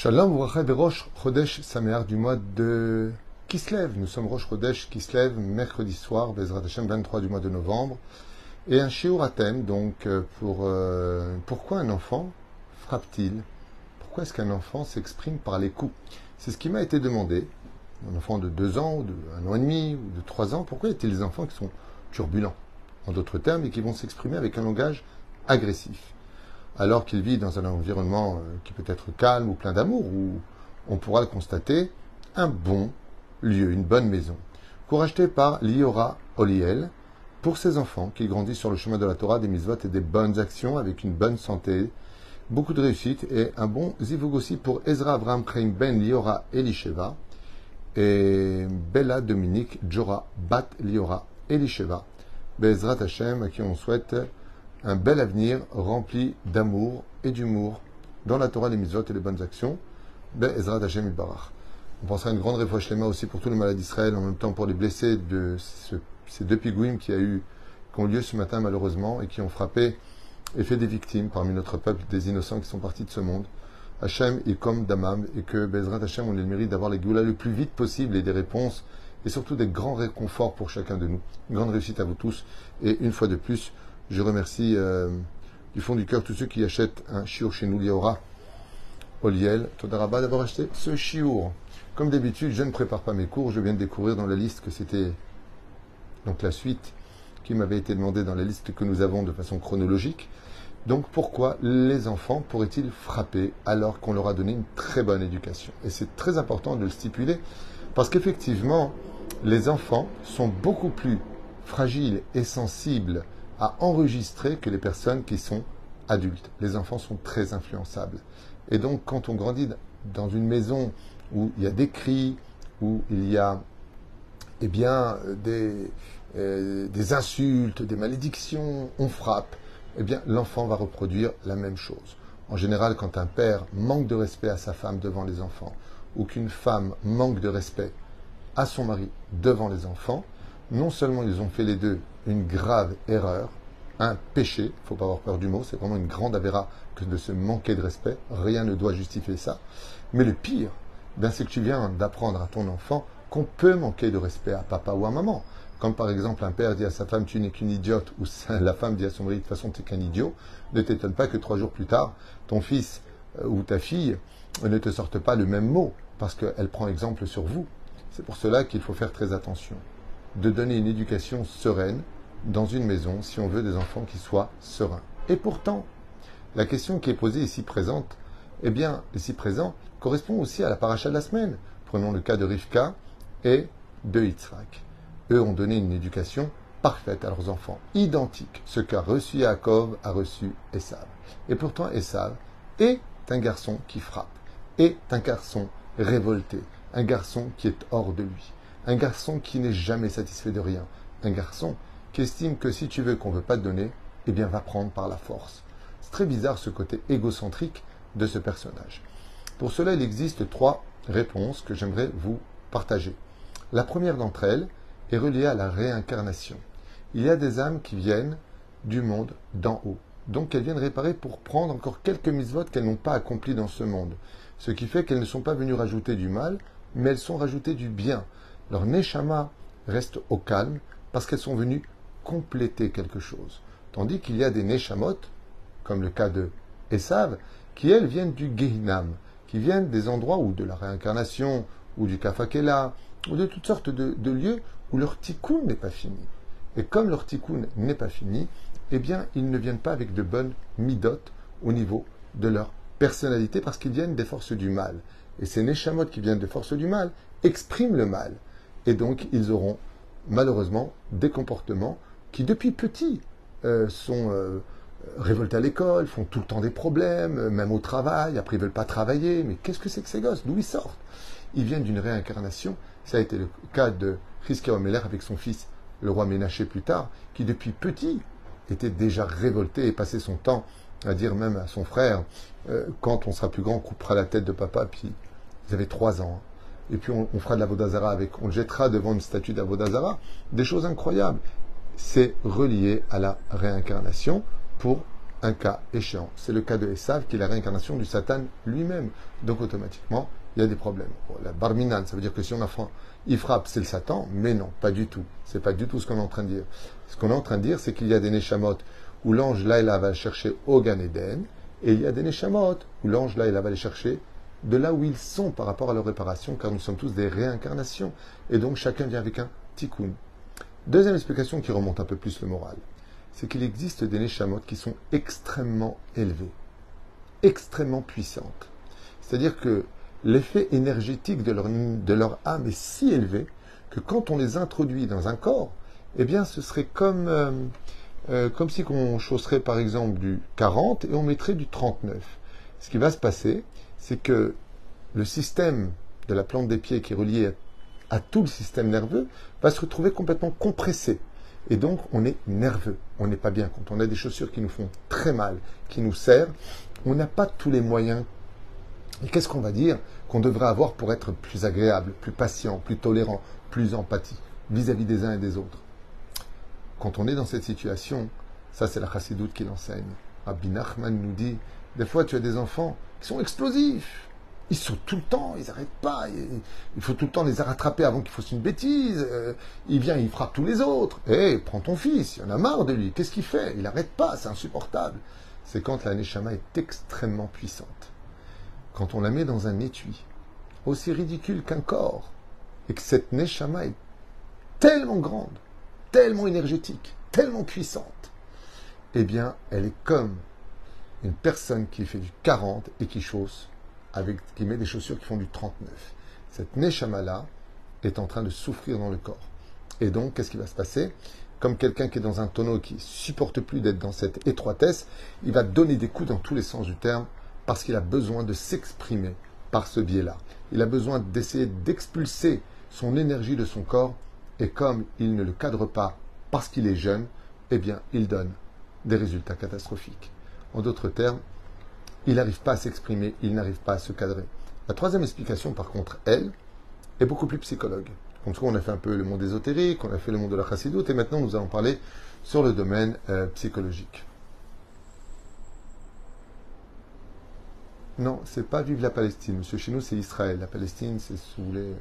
Shalom Wracha de Rosh Chodesh du mois de Kislev. Nous sommes Rosh Chodesh Kislev, mercredi soir, Bezrat Hashem 23 du mois de novembre. Et un shiur à donc, euh, pour euh, pourquoi un enfant frappe-t-il? Pourquoi est-ce qu'un enfant s'exprime par les coups? C'est ce qui m'a été demandé. Un enfant de 2 ans, ou de 1 an et demi, ou de 3 ans, pourquoi y a-t-il des enfants qui sont turbulents, en d'autres termes, et qui vont s'exprimer avec un langage agressif alors qu'il vit dans un environnement euh, qui peut être calme ou plein d'amour, où on pourra le constater, un bon lieu, une bonne maison, acheté par Liora Oliel, pour ses enfants qui grandissent sur le chemin de la Torah, des mitzvot et des bonnes actions avec une bonne santé, beaucoup de réussite et un bon zivug aussi pour Ezra Abraham Kraim Ben Liora Elisheva et Bella Dominique Jora Bat Liora Elisheva. Bezrat Hashem, à qui on souhaite un bel avenir rempli d'amour et d'humour dans la Torah, les mitzvot et les bonnes actions. Ezra Hashem. On pensera à une grande réflexion aussi pour tous les malades d'Israël, en même temps pour les blessés de ces deux pigouines qui, a eu, qui ont lieu ce matin malheureusement et qui ont frappé et fait des victimes parmi notre peuple, des innocents qui sont partis de ce monde. Hachem est comme Damam et que Bezrat Hachem, on le mérite d'avoir les Goulas le plus vite possible et des réponses et surtout des grands réconforts pour chacun de nous. Grande réussite à vous tous et une fois de plus, je remercie euh, du fond du cœur tous ceux qui achètent un chiour chez nous, Liora, Oliel, Todaraba, d'avoir acheté ce chiour. Comme d'habitude, je ne prépare pas mes cours, je viens de découvrir dans la liste que c'était donc la suite qui m'avait été demandée dans la liste que nous avons de façon chronologique. Donc pourquoi les enfants pourraient-ils frapper alors qu'on leur a donné une très bonne éducation? Et c'est très important de le stipuler parce qu'effectivement, les enfants sont beaucoup plus fragiles et sensibles à enregistrer que les personnes qui sont adultes. Les enfants sont très influençables. Et donc, quand on grandit dans une maison où il y a des cris, où il y a eh bien, des, euh, des insultes, des malédictions, on frappe, eh bien, l'enfant va reproduire la même chose. En général, quand un père manque de respect à sa femme devant les enfants, ou qu'une femme manque de respect à son mari devant les enfants, non seulement ils ont fait les deux une grave erreur, un péché, il ne faut pas avoir peur du mot, c'est vraiment une grande avéra que de se manquer de respect, rien ne doit justifier ça. Mais le pire, ben, c'est que tu viens d'apprendre à ton enfant qu'on peut manquer de respect à papa ou à maman. Comme par exemple un père dit à sa femme tu n'es qu'une idiote ou la femme dit à son mari de toute façon tu n'es qu'un idiot, ne t'étonne pas que trois jours plus tard, ton fils euh, ou ta fille ne te sorte pas le même mot parce qu'elle prend exemple sur vous. C'est pour cela qu'il faut faire très attention de donner une éducation sereine dans une maison si on veut des enfants qui soient sereins. Et pourtant, la question qui est posée ici présente, eh bien, ici présent, correspond aussi à la paracha de la semaine. Prenons le cas de Rivka et de Yitzhak. Eux ont donné une éducation parfaite à leurs enfants, identique. Ce qu'a reçu Yaakov a reçu Esav. Et pourtant, Esav est un garçon qui frappe, est un garçon révolté, un garçon qui est hors de lui. Un garçon qui n'est jamais satisfait de rien. Un garçon qui estime que si tu veux qu'on ne veut pas te donner, eh bien va prendre par la force. C'est très bizarre ce côté égocentrique de ce personnage. Pour cela, il existe trois réponses que j'aimerais vous partager. La première d'entre elles est reliée à la réincarnation. Il y a des âmes qui viennent du monde d'en haut. Donc elles viennent réparer pour prendre encore quelques mises qu'elles n'ont pas accomplies dans ce monde. Ce qui fait qu'elles ne sont pas venues rajouter du mal, mais elles sont rajoutées du bien leur neshama reste au calme parce qu'elles sont venues compléter quelque chose. Tandis qu'il y a des neshamot, comme le cas de Esav, qui elles viennent du Gehinam, qui viennent des endroits où de la réincarnation, ou du Kafakela, ou de toutes sortes de, lieux où leur tikkun n'est pas fini. Et comme leur tikkun n'est pas fini, eh bien, ils ne viennent pas avec de bonnes midot au niveau de leur personnalité parce qu'ils viennent des forces du mal. Et ces neshamot qui viennent des forces du mal expriment le mal. Et donc, ils auront malheureusement des comportements qui, depuis petits, euh, sont euh, révoltés à l'école, font tout le temps des problèmes, euh, même au travail. Après, ils ne veulent pas travailler. Mais qu'est-ce que c'est que ces gosses? D'où ils sortent? Ils viennent d'une réincarnation. Ça a été le cas de Rizkia Omeler avec son fils, le roi Ménaché plus tard, qui depuis petit était déjà révolté et passait son temps à dire même à son frère, quand on sera plus grand, on coupera la tête de papa, puis ils avaient trois ans. Hein et puis on, fera de la Vodazara avec, on le jettera devant une statue d'Avodazara. Des choses incroyables. C'est relié à la réincarnation pour un cas échéant. C'est le cas de Esav, qui est la réincarnation du Satan lui-même. Donc automatiquement, il y a des problèmes. la barminan, ça veut dire que si on a il frappe, c'est le Satan, mais non, pas du tout. C'est pas du tout ce qu'on est en train de dire. Ce qu'on est en train de dire, c'est qu'il y a des Neshamot où l'ange là, va chercher au Gan Eden, et il y a des Neshamot où l'ange là, va les chercher de là où ils sont par rapport à leur réparation, car nous sommes tous des réincarnations. Et donc chacun vient avec un tikkun. Deuxième explication qui remonte un peu plus le moral, c'est qu'il existe des Neshamot qui sont extrêmement élevées, extrêmement puissantes. C'est-à-dire que l'effet énergétique de leur, de leur âme est si élevé que quand on les introduit dans un corps, eh bien ce serait comme, euh, euh, comme si on chausserait par exemple du 40 et on mettrait du 39. Ce qui va se passer, c'est que le système de la plante des pieds qui est relié à tout le système nerveux va se retrouver complètement compressé. Et donc, on est nerveux, on n'est pas bien. Quand on a des chaussures qui nous font très mal, qui nous serrent, on n'a pas tous les moyens. Et qu'est-ce qu'on va dire qu'on devrait avoir pour être plus agréable, plus patient, plus tolérant, plus empathie vis-à-vis des uns et des autres? Quand on est dans cette situation, ça c'est la chassidoute qui l'enseigne. Rabbi Nachman nous dit, des fois tu as des enfants qui sont explosifs, ils sont tout le temps, ils n'arrêtent pas. Il faut tout le temps les rattraper avant qu'ils fassent une bêtise. Euh, il vient, il frappe tous les autres. Hé, eh, prends ton fils, il en a marre de lui. Qu'est-ce qu'il fait? Il n'arrête pas, c'est insupportable. C'est quand la Neshama est extrêmement puissante. Quand on la met dans un étui, aussi ridicule qu'un corps, et que cette Neshama est tellement grande, tellement énergétique, tellement puissante, eh bien, elle est comme une personne qui fait du 40 et qui chausse avec, qui met des chaussures qui font du 39. Cette Neshama-là est en train de souffrir dans le corps. Et donc, qu'est-ce qui va se passer? Comme quelqu'un qui est dans un tonneau qui supporte plus d'être dans cette étroitesse, il va donner des coups dans tous les sens du terme parce qu'il a besoin de s'exprimer par ce biais-là. Il a besoin d'essayer d'expulser son énergie de son corps et comme il ne le cadre pas parce qu'il est jeune, eh bien, il donne des résultats catastrophiques. En d'autres termes, il n'arrive pas à s'exprimer, il n'arrive pas à se cadrer. La troisième explication, par contre, elle, est beaucoup plus psychologue. Comme ça, on a fait un peu le monde ésotérique, on a fait le monde de la chassidoute, et maintenant nous allons parler sur le domaine euh, psychologique. Non, c'est pas vivre la Palestine. Monsieur, chez nous, c'est Israël. La Palestine, c'est, si vous voulez,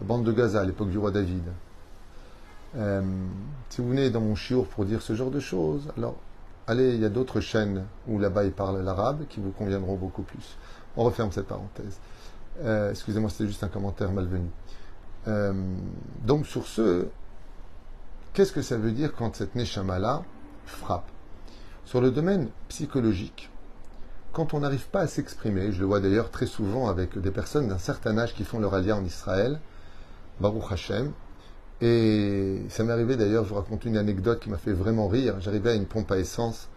la bande de Gaza à l'époque du roi David. Euh, si vous venez dans mon chiour pour dire ce genre de choses, alors Allez, il y a d'autres chaînes où là-bas ils parlent l'arabe qui vous conviendront beaucoup plus. On referme cette parenthèse. Euh, excusez-moi, c'était juste un commentaire malvenu. Euh, donc sur ce, qu'est-ce que ça veut dire quand cette neshama-là frappe? Sur le domaine psychologique, quand on n'arrive pas à s'exprimer, je le vois d'ailleurs très souvent avec des personnes d'un certain âge qui font leur alliance en Israël, Baruch Hashem, et ça m'est arrivé d'ailleurs, je vous raconte une anecdote qui m'a fait vraiment rire. J'arrivais à une pompe à essence,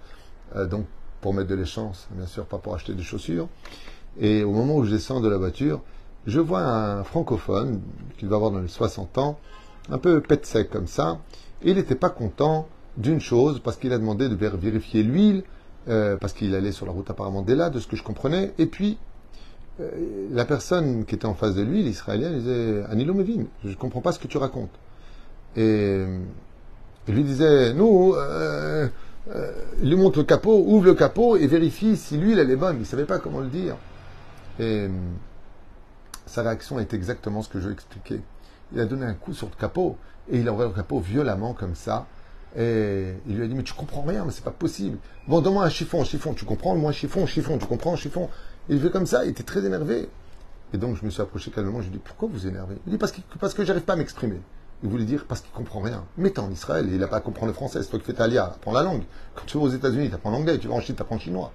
euh, donc pour mettre de l'essence, bien sûr, pas pour acheter des chaussures. Et au moment où je descends de la voiture, je vois un francophone, qui va avoir dans les 60 ans, un peu pète sec comme ça. Et il n'était pas content d'une chose, parce qu'il a demandé de vérifier l'huile, euh, parce qu'il allait sur la route apparemment dès là, de ce que je comprenais. Et puis, euh, la personne qui était en face de lui, l'Israélien, disait Anilo Mevin, je ne comprends pas ce que tu racontes. Et il lui disait, nous, euh, euh, il lui montre le capot, ouvre le capot et vérifie si l'huile elle est bonne. Il ne savait pas comment le dire. Et sa réaction est exactement ce que je expliquais. Il a donné un coup sur le capot et il a ouvert le capot violemment comme ça. Et il lui a dit, mais tu comprends rien, mais c'est pas possible. Bon, donne-moi un chiffon, un chiffon, tu comprends? Moi, un chiffon, chiffon, tu comprends, chiffon. il fait comme ça, il était très énervé. Et donc, je me suis approché calmement, je lui ai dit, pourquoi vous énervez? Il dit, parce que, parce que j'arrive pas à m'exprimer. Il voulait dire parce qu'il comprend rien. Mais t'es en Israël il n'a pas à comprendre le français. C'est toi qui fais ta lia, apprends la langue. Quand tu vas aux États-Unis, tu apprends l'anglais. Tu vas en Chine, tu apprends le chinois.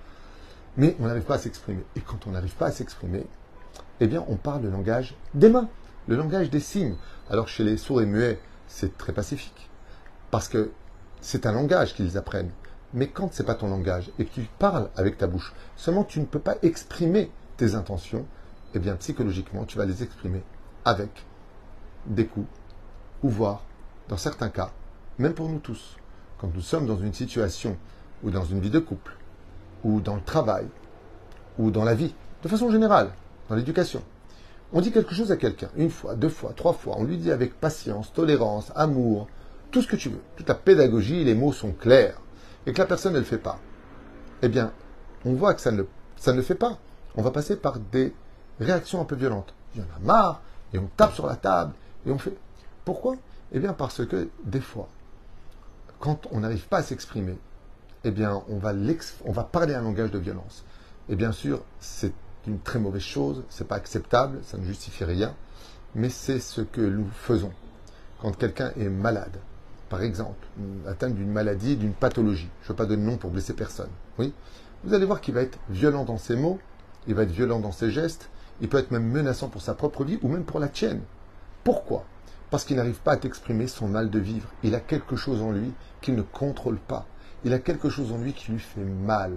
Mais on n'arrive pas à s'exprimer. Et quand on n'arrive pas à s'exprimer, eh bien, on parle le langage des mains, le langage des signes. Alors chez les sourds et muets, c'est très pacifique. Parce que c'est un langage qu'ils apprennent. Mais quand c'est pas ton langage et que tu parles avec ta bouche, seulement tu ne peux pas exprimer tes intentions, eh bien psychologiquement, tu vas les exprimer avec des coups ou voir, dans certains cas, même pour nous tous, quand nous sommes dans une situation ou dans une vie de couple, ou dans le travail, ou dans la vie, de façon générale, dans l'éducation, on dit quelque chose à quelqu'un, une fois, deux fois, trois fois, on lui dit avec patience, tolérance, amour, tout ce que tu veux, toute la pédagogie, les mots sont clairs, et que la personne ne le fait pas. eh bien, on voit que ça ne, ça ne le fait pas. On va passer par des réactions un peu violentes. Il y en a marre, et on tape sur la table, et on fait. Pourquoi? Eh bien, parce que des fois, quand on n'arrive pas à s'exprimer, eh bien, on va, parler un langage de violence. Et bien sûr, c'est une très mauvaise chose, c'est pas acceptable, ça ne justifie rien, mais c'est ce que nous faisons. Quand quelqu'un est malade, par exemple, atteint d'une maladie, d'une pathologie, je ne veux pas donner de nom pour blesser personne, oui, vous allez voir qu'il va être violent dans ses mots, il va être violent dans ses gestes, il peut être même menaçant pour sa propre vie ou même pour la tienne. Pourquoi? Parce qu'il n'arrive pas à exprimer son mal de vivre. Il a quelque chose en lui qu'il ne contrôle pas. Il a quelque chose en lui qui lui fait mal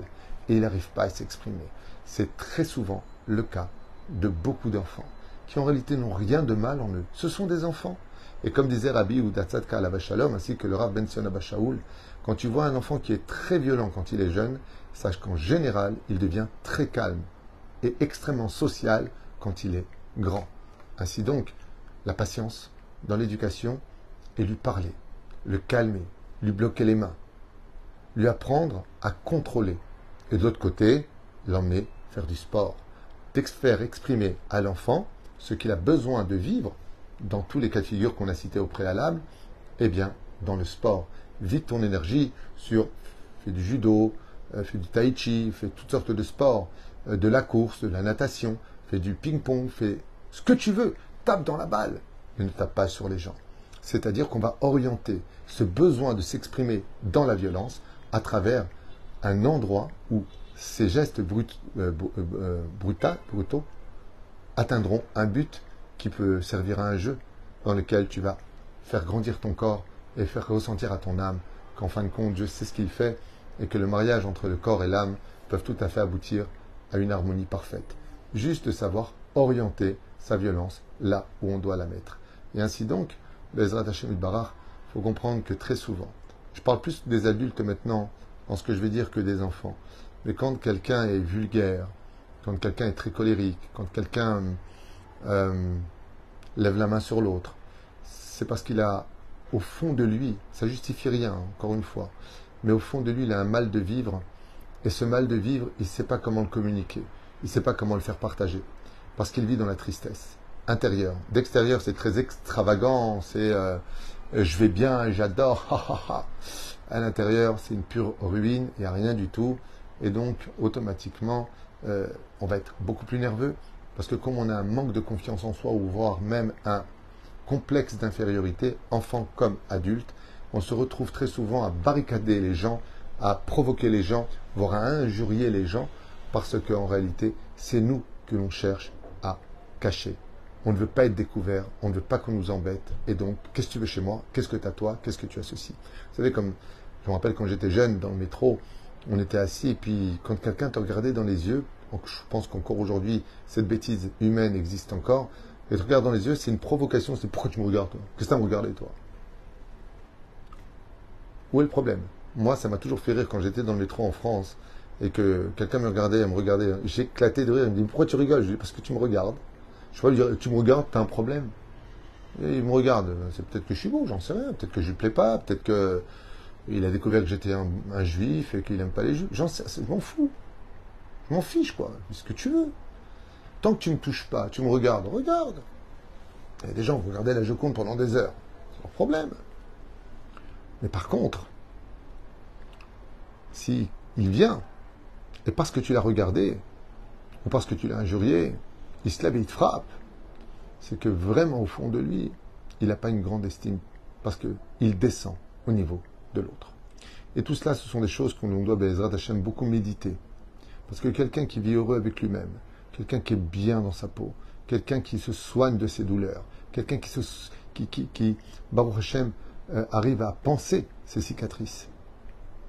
et il n'arrive pas à s'exprimer. C'est très souvent le cas de beaucoup d'enfants qui en réalité n'ont rien de mal en eux. Ce sont des enfants. Et comme disait Rabbi ou Kalav Shalom, ainsi que le Rav Benson Abashaoul, quand tu vois un enfant qui est très violent quand il est jeune, sache qu'en général, il devient très calme et extrêmement social quand il est grand. Ainsi donc, la patience dans l'éducation et lui parler, le calmer, lui bloquer les mains, lui apprendre à contrôler. Et de l'autre côté, l'emmener faire du sport. Faire exprimer à l'enfant ce qu'il a besoin de vivre dans tous les cas de figure qu'on a cités au préalable, eh bien, dans le sport. Vite ton énergie sur fais du judo, euh, fais du tai chi, fais toutes sortes de sports, euh, de la course, de la natation, fais du ping-pong, fais ce que tu veux, tape dans la balle, mais ne tape pas sur les gens. C'est-à-dire qu'on va orienter ce besoin de s'exprimer dans la violence à travers un endroit où ces gestes brut, euh, brutaux atteindront un but qui peut servir à un jeu dans lequel tu vas faire grandir ton corps et faire ressentir à ton âme qu'en fin de compte, Dieu sait ce qu'il fait et que le mariage entre le corps et l'âme peuvent tout à fait aboutir à une harmonie parfaite. Juste savoir orienter sa violence là où on doit la mettre. Et ainsi donc, Bezrat Hashem Barach, il faut comprendre que très souvent, je parle plus des adultes maintenant en ce que je vais dire que des enfants, mais quand quelqu'un est vulgaire, quand quelqu'un est très colérique, quand quelqu'un euh, lève la main sur l'autre, c'est parce qu'il a au fond de lui, ça justifie rien, encore une fois, mais au fond de lui, il a un mal de vivre, et ce mal de vivre, il ne sait pas comment le communiquer, il ne sait pas comment le faire partager, parce qu'il vit dans la tristesse intérieure. D'extérieur, c'est très extravagant, c'est euh, je vais bien, j'adore, à l'intérieur, c'est une pure ruine, il n'y a rien du tout, et donc automatiquement, euh, on va être beaucoup plus nerveux, parce que comme on a un manque de confiance en soi, ou voire même un complexe d'infériorité, enfant comme adulte, on se retrouve très souvent à barricader les gens, à provoquer les gens, voire à injurier les gens, parce qu'en réalité, c'est nous que l'on cherche à cacher. On ne veut pas être découvert, on ne veut pas qu'on nous embête. Et donc, qu'est-ce que tu veux chez moi? Qu'est-ce que tu as toi? Qu'est-ce que tu as ceci Vous savez, comme je me rappelle quand j'étais jeune dans le métro, on était assis et puis quand quelqu'un te regardait dans les yeux, je pense qu'encore aujourd'hui, cette bêtise humaine existe encore, et te regarde dans les yeux, c'est une provocation, c'est pourquoi tu me regardes toi? Qu'est-ce que tu me regardé toi? Où est le problème? Moi, ça m'a toujours fait rire quand j'étais dans le métro en France et que quelqu'un me regardait, me regardait, j'éclatais de rire, il me dit pourquoi tu rigoles Je lui dis parce que tu me regardes. Je vois lui dire tu me regardes, t'as un problème. Il me regarde, c'est peut-être que je suis beau, j'en sais rien, peut-être que je lui plais pas, peut-être que il a découvert que j'étais un, juif et qu'il n'aime pas les juifs. J'en sais, je m'en fous. Je m'en fiche, quoi. ce que tu veux. Tant que tu ne me touches pas, tu me regardes, regarde. Il y a des gens qui regardaient la Joconde pendant des heures. C'est leur problème. Mais par contre, si il vient, et parce que tu l'as regardé, ou parce que tu l'as injurié, il il te frappe, c'est que vraiment au fond de lui, il n'a pas une grande estime, parce qu'il descend au niveau de l'autre. Et tout cela, ce sont des choses qu'on doit, Bezrat Hashem, beaucoup méditer. Parce que quelqu'un qui vit heureux avec lui-même, quelqu'un qui est bien dans sa peau, quelqu'un qui se soigne de ses douleurs, quelqu'un qui, se, qui, qui, qui Baruch Hashem, euh, arrive à penser ses cicatrices.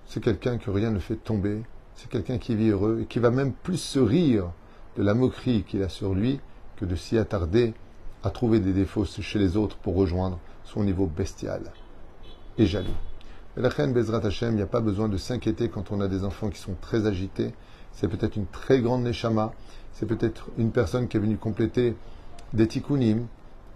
C'est quelqu'un que rien ne fait tomber, c'est quelqu'un qui vit heureux et qui va même plus se rire de la moquerie qu'il a sur lui que de s'y attarder à trouver des défauts chez les autres pour rejoindre son niveau bestial et jaloux. La reine Bezrat Hashem, il n'y a pas besoin de s'inquiéter quand on a des enfants qui sont très agités. C'est peut-être une très grande neshama, c'est peut-être une personne qui est venue compléter des tikkunim,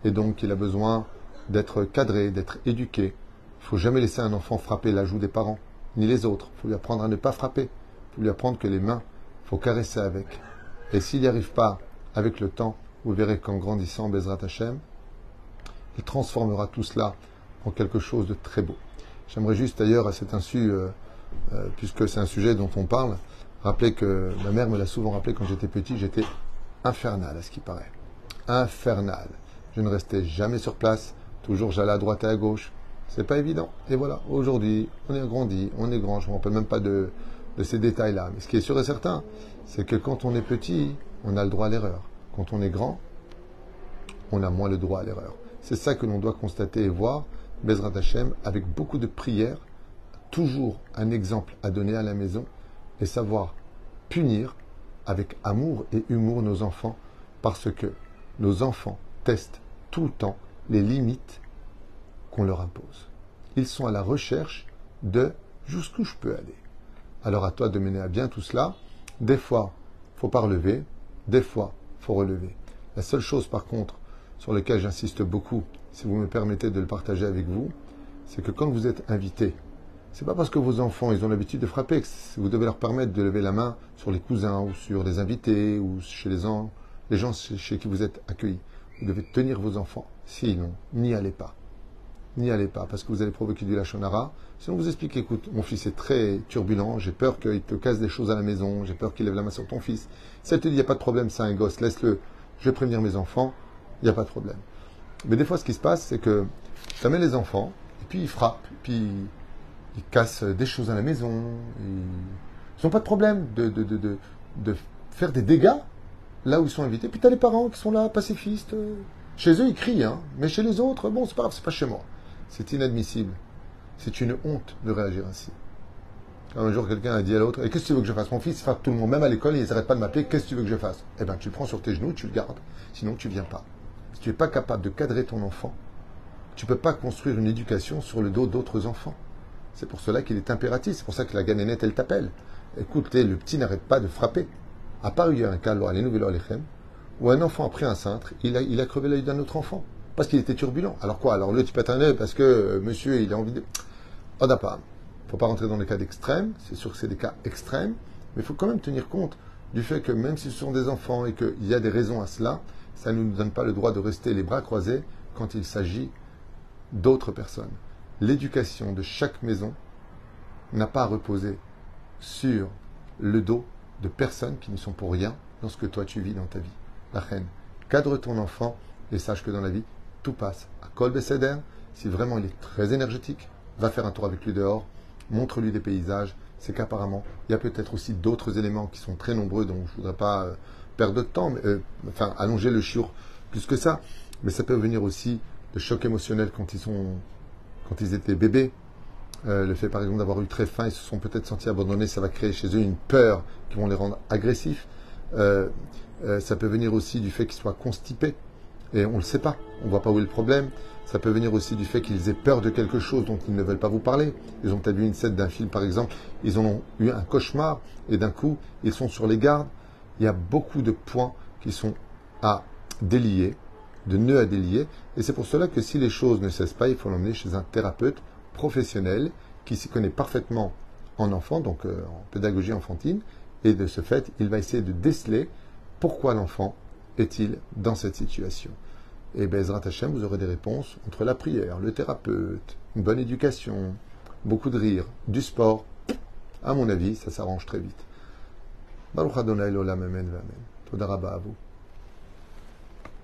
et donc il a besoin d'être cadré, d'être éduqué. Il faut jamais laisser un enfant frapper la joue des parents, ni les autres. Il faut lui apprendre à ne pas frapper. Il pour lui apprendre que les mains, faut caresser avec. Et s'il n'y arrive pas avec le temps, vous verrez qu'en grandissant, Bezrat Hashem, il transformera tout cela en quelque chose de très beau. J'aimerais juste d'ailleurs à cet insu, euh, euh, puisque c'est un sujet dont on parle, rappeler que ma mère me l'a souvent rappelé quand j'étais petit, j'étais infernal à ce qui paraît. Infernal. Je ne restais jamais sur place, toujours j'allais à droite et à gauche. C'est pas évident. Et voilà, aujourd'hui, on est grandi, on est grand, je ne me rappelle même pas de, de ces détails-là. Mais ce qui est sûr et certain, c'est que quand on est petit, on a le droit à l'erreur. Quand on est grand, on a moins le droit à l'erreur. C'est ça que l'on doit constater et voir, Bezrat Hashem, avec beaucoup de prières, toujours un exemple à donner à la maison et savoir punir avec amour et humour nos enfants parce que nos enfants testent tout le temps les limites qu'on leur impose. Ils sont à la recherche de jusqu'où je peux aller. Alors à toi de mener à bien tout cela. Des fois, faut pas relever, des fois, faut relever. La seule chose par contre sur laquelle j'insiste beaucoup, si vous me permettez de le partager avec vous, c'est que quand vous êtes invité, c'est pas parce que vos enfants ont l'habitude de frapper que vous devez leur permettre de lever la main sur les cousins ou sur les invités ou chez les gens, les gens chez qui vous êtes accueillis. Vous devez tenir vos enfants. Sinon, n'y allez pas. N'y allez pas parce que vous allez provoquer du lachonara. Sinon, vous expliquez, écoute, mon fils est très turbulent, j'ai peur qu'il te casse des choses à la maison, j'ai peur qu'il lève la main sur ton fils. Si elle te dit, il n'y a pas de problème, c'est un gosse, laisse-le, je vais prévenir mes enfants, il n'y a pas de problème. Mais des fois, ce qui se passe, c'est que ça met les enfants, et puis ils frappent, puis ils cassent des choses à la maison. Ils n'ont pas de problème de, de, faire des dégâts là où ils sont invités. Puis tu as les parents qui sont là, pacifistes. Chez eux, ils crient, hein. mais chez les autres, bon, c'est pas grave, c'est pas chez moi. C'est inadmissible. C'est une honte de réagir ainsi. Un jour, quelqu'un a dit à l'autre, et qu'est-ce que tu veux que je fasse? Mon fils frappe tout le monde, même à l'école, ils n'arrêtent pas de m'appeler, qu'est-ce que tu veux que je fasse? Eh bien, tu le prends sur tes genoux, tu le gardes, sinon tu viens pas. Si tu n'es pas capable de cadrer ton enfant, tu ne peux pas construire une éducation sur le dos d'autres enfants. C'est pour cela qu'il est impératif, c'est pour ça que la ganénette, elle t'appelle. Écoutez, le petit n'arrête pas de frapper. À part il y a un cas, où un enfant a pris un cintre, il il a crevé l'œil d'un autre enfant, parce qu'il était turbulent. Alors quoi Alors le un œil parce que euh, monsieur, il a envie de... On n'a pas. Il ne faut pas rentrer dans les cas d'extrême, c'est sûr que c'est des cas extrêmes, mais il faut quand même tenir compte du fait que même si ce sont des enfants et qu'il y a des raisons à cela, ça ne nous donne pas le droit de rester les bras croisés quand il s'agit d'autres personnes l'éducation de chaque maison n'a pas à reposer sur le dos de personnes qui ne sont pour rien dans ce que toi tu vis dans ta vie. La reine, cadre ton enfant et sache que dans la vie, tout passe. À Kol si vraiment il est très énergétique, va faire un tour avec lui dehors, montre-lui des paysages. C'est qu'apparemment, il y a peut-être aussi d'autres éléments qui sont très nombreux, donc je ne voudrais pas euh, perdre de temps, mais, euh, enfin allonger le chiot plus que ça. Mais ça peut venir aussi de choc émotionnel quand ils sont quand ils étaient bébés. Euh, le fait par exemple d'avoir eu très faim, ils se sont peut-être sentis abandonnés, ça va créer chez eux une peur qui vont les rendre agressifs. Ça peut venir aussi du fait qu'ils soient constipés et on ne le sait pas, on ne voit pas où est le problème. Ça peut venir aussi du fait qu'ils aient peur de quelque chose dont ils ne veulent pas vous parler. Ils ont vu une scène d'un film par exemple, ils ont eu un cauchemar et d'un coup ils sont sur les gardes. Il y a beaucoup de points qui sont à délier de nœuds à délier. Et c'est pour cela que si les choses ne cessent pas, il faut l'emmener chez un thérapeute professionnel qui s'y connaît parfaitement en enfant, donc euh, en pédagogie enfantine. Et de ce fait, il va essayer de déceler pourquoi l'enfant est-il dans cette situation? Et Bezrat Hashem, vous aurez des réponses entre la prière, le thérapeute, une bonne éducation, beaucoup de rire, du sport. À mon avis, ça s'arrange très vite. Baruch Adonai Amen Todaraba à vous.